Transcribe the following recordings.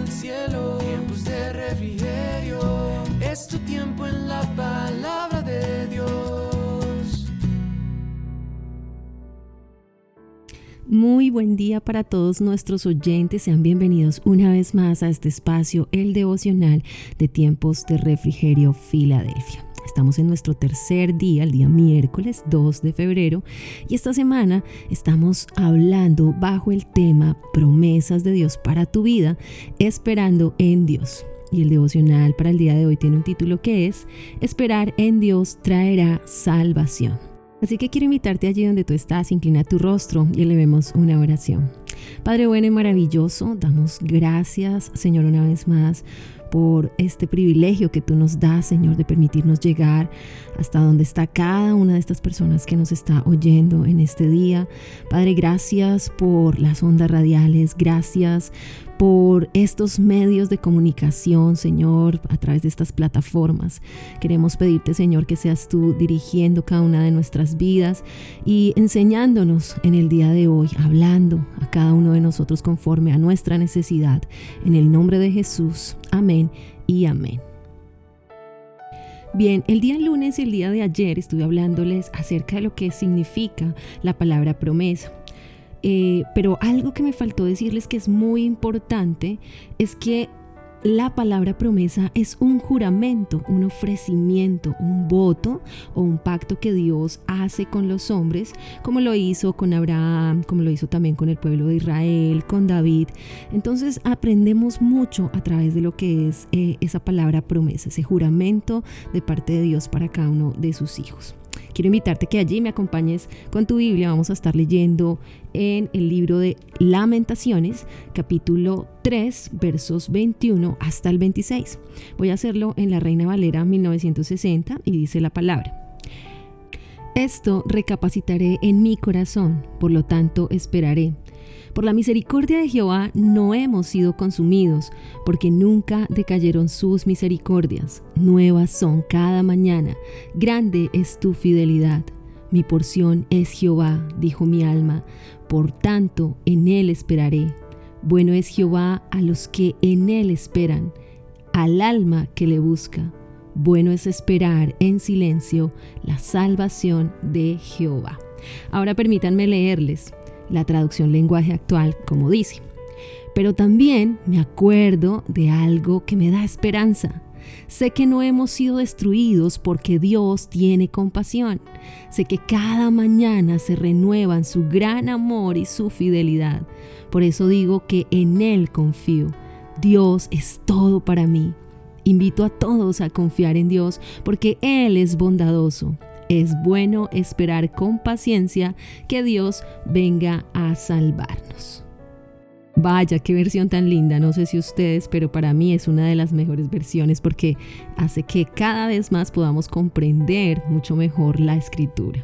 el cielo. Tiempos de refrigerio. Es tu tiempo en la palabra de Dios. Muy buen día para todos nuestros oyentes. Sean bienvenidos una vez más a este espacio, el devocional de tiempos de refrigerio Filadelfia. Estamos en nuestro tercer día, el día miércoles 2 de febrero, y esta semana estamos hablando bajo el tema promesas de Dios para tu vida, esperando en Dios. Y el devocional para el día de hoy tiene un título que es Esperar en Dios traerá salvación. Así que quiero invitarte allí donde tú estás, inclina tu rostro y elevemos una oración. Padre bueno y maravilloso, damos gracias, Señor, una vez más por este privilegio que tú nos das, Señor, de permitirnos llegar hasta donde está cada una de estas personas que nos está oyendo en este día. Padre, gracias por las ondas radiales, gracias por estos medios de comunicación, Señor, a través de estas plataformas. Queremos pedirte, Señor, que seas tú dirigiendo cada una de nuestras vidas y enseñándonos en el día de hoy, hablando a cada uno de nosotros conforme a nuestra necesidad. En el nombre de Jesús. Amén y amén. Bien, el día lunes y el día de ayer estuve hablándoles acerca de lo que significa la palabra promesa. Eh, pero algo que me faltó decirles que es muy importante es que la palabra promesa es un juramento, un ofrecimiento, un voto o un pacto que Dios hace con los hombres, como lo hizo con Abraham, como lo hizo también con el pueblo de Israel, con David. Entonces aprendemos mucho a través de lo que es eh, esa palabra promesa, ese juramento de parte de Dios para cada uno de sus hijos. Quiero invitarte que allí me acompañes con tu Biblia. Vamos a estar leyendo en el libro de Lamentaciones, capítulo 3, versos 21 hasta el 26. Voy a hacerlo en la Reina Valera 1960 y dice la palabra. Esto recapacitaré en mi corazón, por lo tanto esperaré por la misericordia de Jehová no hemos sido consumidos, porque nunca decayeron sus misericordias. Nuevas son cada mañana. Grande es tu fidelidad. Mi porción es Jehová, dijo mi alma. Por tanto, en él esperaré. Bueno es Jehová a los que en él esperan, al alma que le busca. Bueno es esperar en silencio la salvación de Jehová. Ahora permítanme leerles la traducción lenguaje actual, como dice. Pero también me acuerdo de algo que me da esperanza. Sé que no hemos sido destruidos porque Dios tiene compasión. Sé que cada mañana se renuevan su gran amor y su fidelidad. Por eso digo que en Él confío. Dios es todo para mí. Invito a todos a confiar en Dios porque Él es bondadoso es bueno esperar con paciencia que Dios venga a salvarnos. Vaya, qué versión tan linda, no sé si ustedes, pero para mí es una de las mejores versiones porque hace que cada vez más podamos comprender mucho mejor la escritura.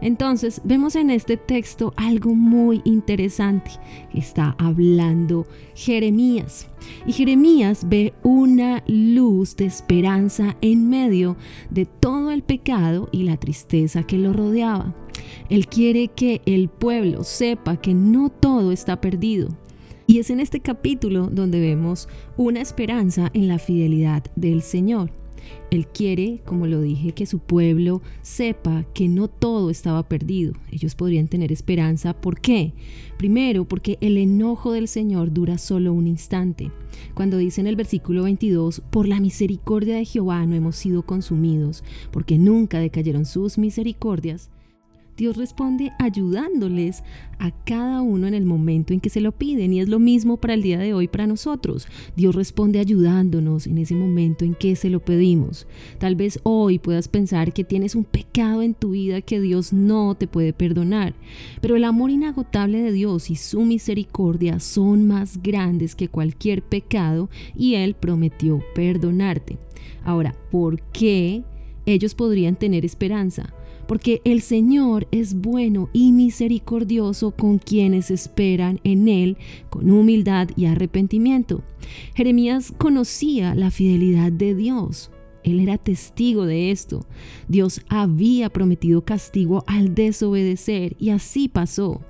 Entonces, vemos en este texto algo muy interesante. Está hablando Jeremías. Y Jeremías ve una luz de esperanza en medio de todo el pecado y la tristeza que lo rodeaba. Él quiere que el pueblo sepa que no todo está perdido. Y es en este capítulo donde vemos una esperanza en la fidelidad del Señor. Él quiere, como lo dije, que su pueblo sepa que no todo estaba perdido. Ellos podrían tener esperanza. ¿Por qué? Primero, porque el enojo del Señor dura solo un instante. Cuando dice en el versículo 22, por la misericordia de Jehová no hemos sido consumidos, porque nunca decayeron sus misericordias, Dios responde ayudándoles a cada uno en el momento en que se lo piden y es lo mismo para el día de hoy para nosotros. Dios responde ayudándonos en ese momento en que se lo pedimos. Tal vez hoy puedas pensar que tienes un pecado en tu vida que Dios no te puede perdonar, pero el amor inagotable de Dios y su misericordia son más grandes que cualquier pecado y Él prometió perdonarte. Ahora, ¿por qué ellos podrían tener esperanza? Porque el Señor es bueno y misericordioso con quienes esperan en Él con humildad y arrepentimiento. Jeremías conocía la fidelidad de Dios. Él era testigo de esto. Dios había prometido castigo al desobedecer y así pasó.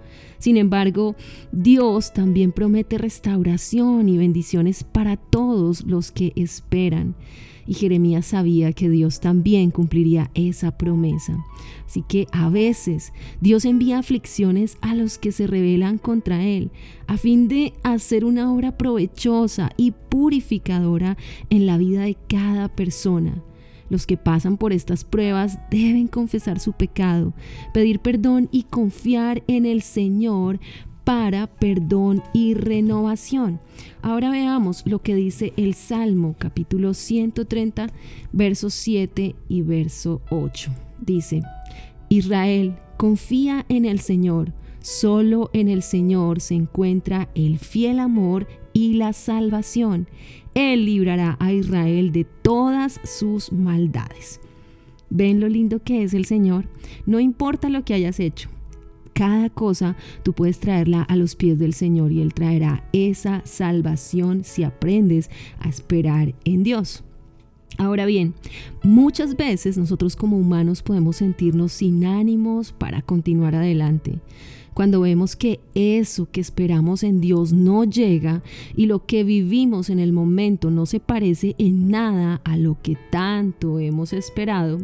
Sin embargo, Dios también promete restauración y bendiciones para todos los que esperan. Y Jeremías sabía que Dios también cumpliría esa promesa. Así que a veces Dios envía aflicciones a los que se rebelan contra Él, a fin de hacer una obra provechosa y purificadora en la vida de cada persona. Los que pasan por estas pruebas deben confesar su pecado, pedir perdón y confiar en el Señor para perdón y renovación. Ahora veamos lo que dice el Salmo capítulo 130, versos 7 y verso 8. Dice, Israel, confía en el Señor, solo en el Señor se encuentra el fiel amor y la salvación. Él librará a Israel de todas sus maldades. ¿Ven lo lindo que es el Señor? No importa lo que hayas hecho. Cada cosa tú puedes traerla a los pies del Señor y Él traerá esa salvación si aprendes a esperar en Dios. Ahora bien, muchas veces nosotros como humanos podemos sentirnos sin ánimos para continuar adelante. Cuando vemos que eso que esperamos en Dios no llega y lo que vivimos en el momento no se parece en nada a lo que tanto hemos esperado,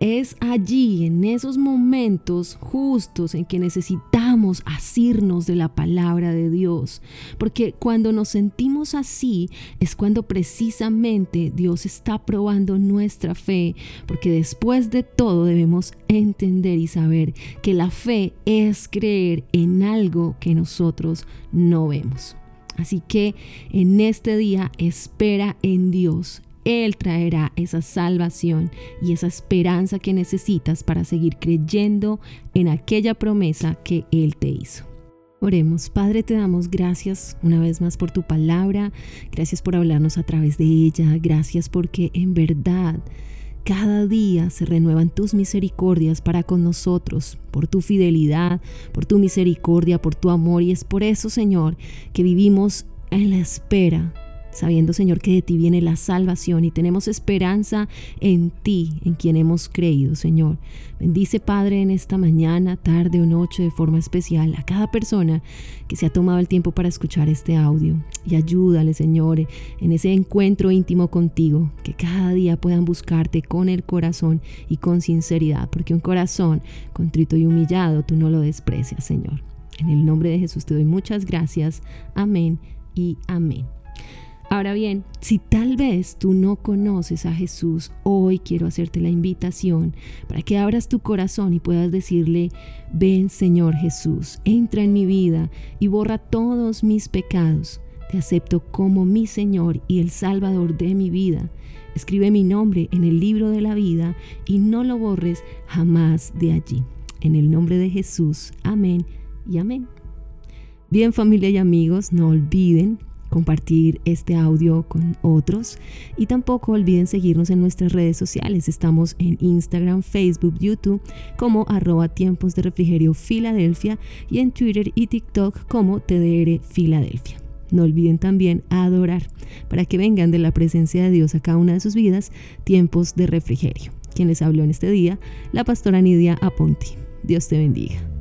es allí, en esos momentos justos en que necesitamos asirnos de la palabra de Dios. Porque cuando nos sentimos así es cuando precisamente Dios está probando nuestra fe. Porque después de todo debemos entender y saber que la fe es creer en algo que nosotros no vemos. Así que en este día espera en Dios, él traerá esa salvación y esa esperanza que necesitas para seguir creyendo en aquella promesa que Él te hizo. Oremos, Padre, te damos gracias una vez más por tu palabra, gracias por hablarnos a través de ella, gracias porque en verdad cada día se renuevan tus misericordias para con nosotros, por tu fidelidad, por tu misericordia, por tu amor. Y es por eso, Señor, que vivimos en la espera sabiendo Señor que de ti viene la salvación y tenemos esperanza en ti, en quien hemos creído Señor. Bendice Padre en esta mañana, tarde o noche de forma especial a cada persona que se ha tomado el tiempo para escuchar este audio y ayúdale Señor en ese encuentro íntimo contigo, que cada día puedan buscarte con el corazón y con sinceridad, porque un corazón contrito y humillado tú no lo desprecias Señor. En el nombre de Jesús te doy muchas gracias. Amén y amén. Ahora bien, si tal vez tú no conoces a Jesús, hoy quiero hacerte la invitación para que abras tu corazón y puedas decirle, ven Señor Jesús, entra en mi vida y borra todos mis pecados. Te acepto como mi Señor y el Salvador de mi vida. Escribe mi nombre en el libro de la vida y no lo borres jamás de allí. En el nombre de Jesús, amén y amén. Bien familia y amigos, no olviden compartir este audio con otros y tampoco olviden seguirnos en nuestras redes sociales. Estamos en Instagram, Facebook, YouTube como arroba tiempos de refrigerio Filadelfia y en Twitter y TikTok como TDR Filadelfia. No olviden también adorar para que vengan de la presencia de Dios a cada una de sus vidas tiempos de refrigerio. Quien les habló en este día, la pastora Nidia Aponti. Dios te bendiga.